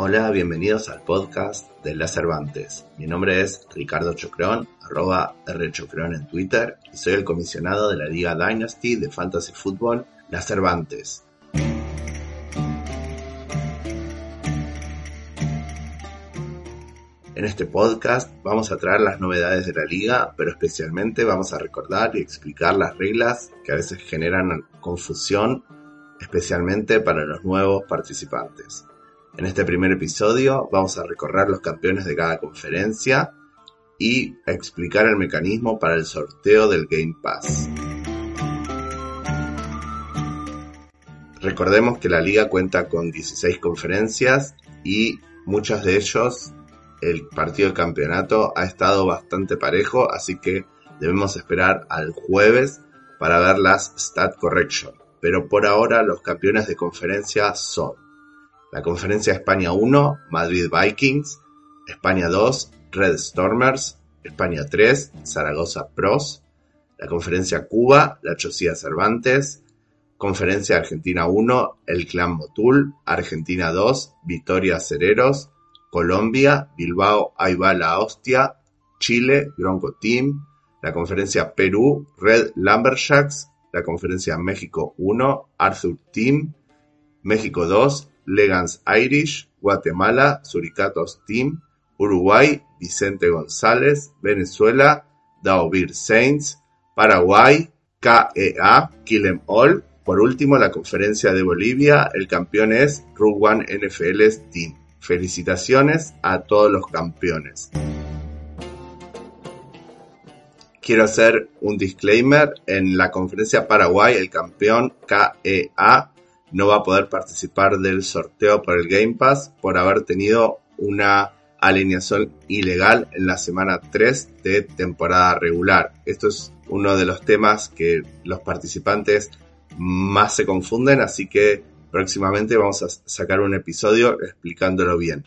Hola, bienvenidos al podcast de Las Cervantes. Mi nombre es Ricardo Chocrón, arroba Rchocrón en Twitter, y soy el comisionado de la Liga Dynasty de Fantasy Football Las Cervantes. En este podcast vamos a traer las novedades de la liga, pero especialmente vamos a recordar y explicar las reglas que a veces generan confusión, especialmente para los nuevos participantes. En este primer episodio vamos a recorrer los campeones de cada conferencia y explicar el mecanismo para el sorteo del Game Pass. Recordemos que la liga cuenta con 16 conferencias y muchas de ellos el partido de campeonato ha estado bastante parejo, así que debemos esperar al jueves para ver las stat correction. Pero por ahora los campeones de conferencia son la Conferencia España 1, Madrid Vikings, España 2, Red Stormers, España 3, Zaragoza Pros, la Conferencia Cuba, la Chosía Cervantes, Conferencia Argentina 1, el Clan Motul, Argentina 2, Vitoria Cereros, Colombia, Bilbao Aiba la Hostia, Chile, Bronco Team, la Conferencia Perú, Red Lumberjacks, la Conferencia México 1, Arthur Team, México 2, Legans Irish, Guatemala, Suricatos Team, Uruguay, Vicente González, Venezuela, Daovir Saints, Paraguay, KEA, Kill Em All. Por último, la conferencia de Bolivia, el campeón es One NFL Team. Felicitaciones a todos los campeones. Quiero hacer un disclaimer. En la conferencia Paraguay, el campeón KEA no va a poder participar del sorteo por el Game Pass por haber tenido una alineación ilegal en la semana 3 de temporada regular. Esto es uno de los temas que los participantes más se confunden, así que próximamente vamos a sacar un episodio explicándolo bien.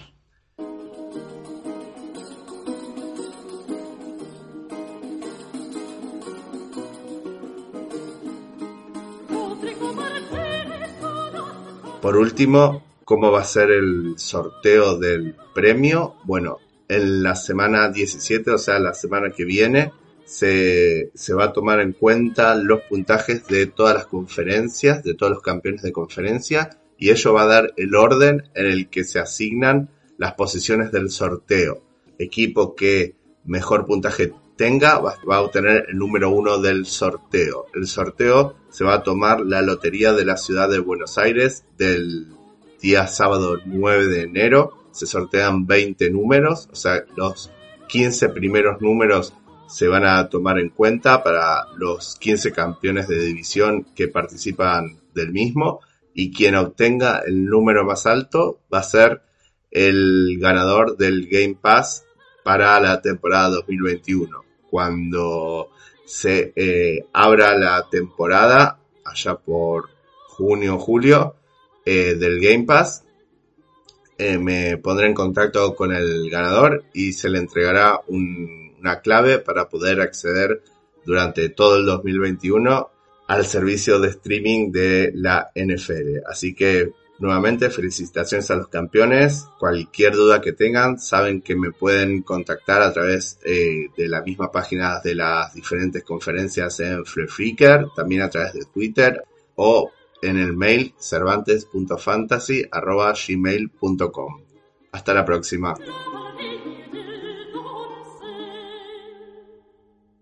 Por último, ¿cómo va a ser el sorteo del premio? Bueno, en la semana 17, o sea, la semana que viene, se, va a tomar en cuenta los puntajes de todas las conferencias, de todos los campeones de conferencia, y ello va a dar el orden en el que se asignan las posiciones del sorteo. Equipo que mejor puntaje tenga va, a obtener el número uno del sorteo. El sorteo se va a tomar la lotería de la ciudad de Buenos Aires del día sábado 9 de enero. Se sortean 20 números, o sea, los 15 primeros números se van a tomar en cuenta para los 15 campeones de división que participan del mismo y quien obtenga el número más alto va a ser el ganador del Game Pass para la temporada 2021. Cuando se eh, abra la temporada allá por junio o julio eh, del Game Pass. Eh, me pondré en contacto con el ganador y se le entregará una clave para poder acceder durante todo el 2021 al servicio de streaming de la NFL. Así que Nuevamente, felicitaciones a los campeones. Cualquier duda que tengan, saben que me pueden contactar a través eh, de la misma página de las diferentes conferencias en Freaker, también a través de Twitter o en el mail cervantes.fantasy.gmail.com. Hasta la próxima.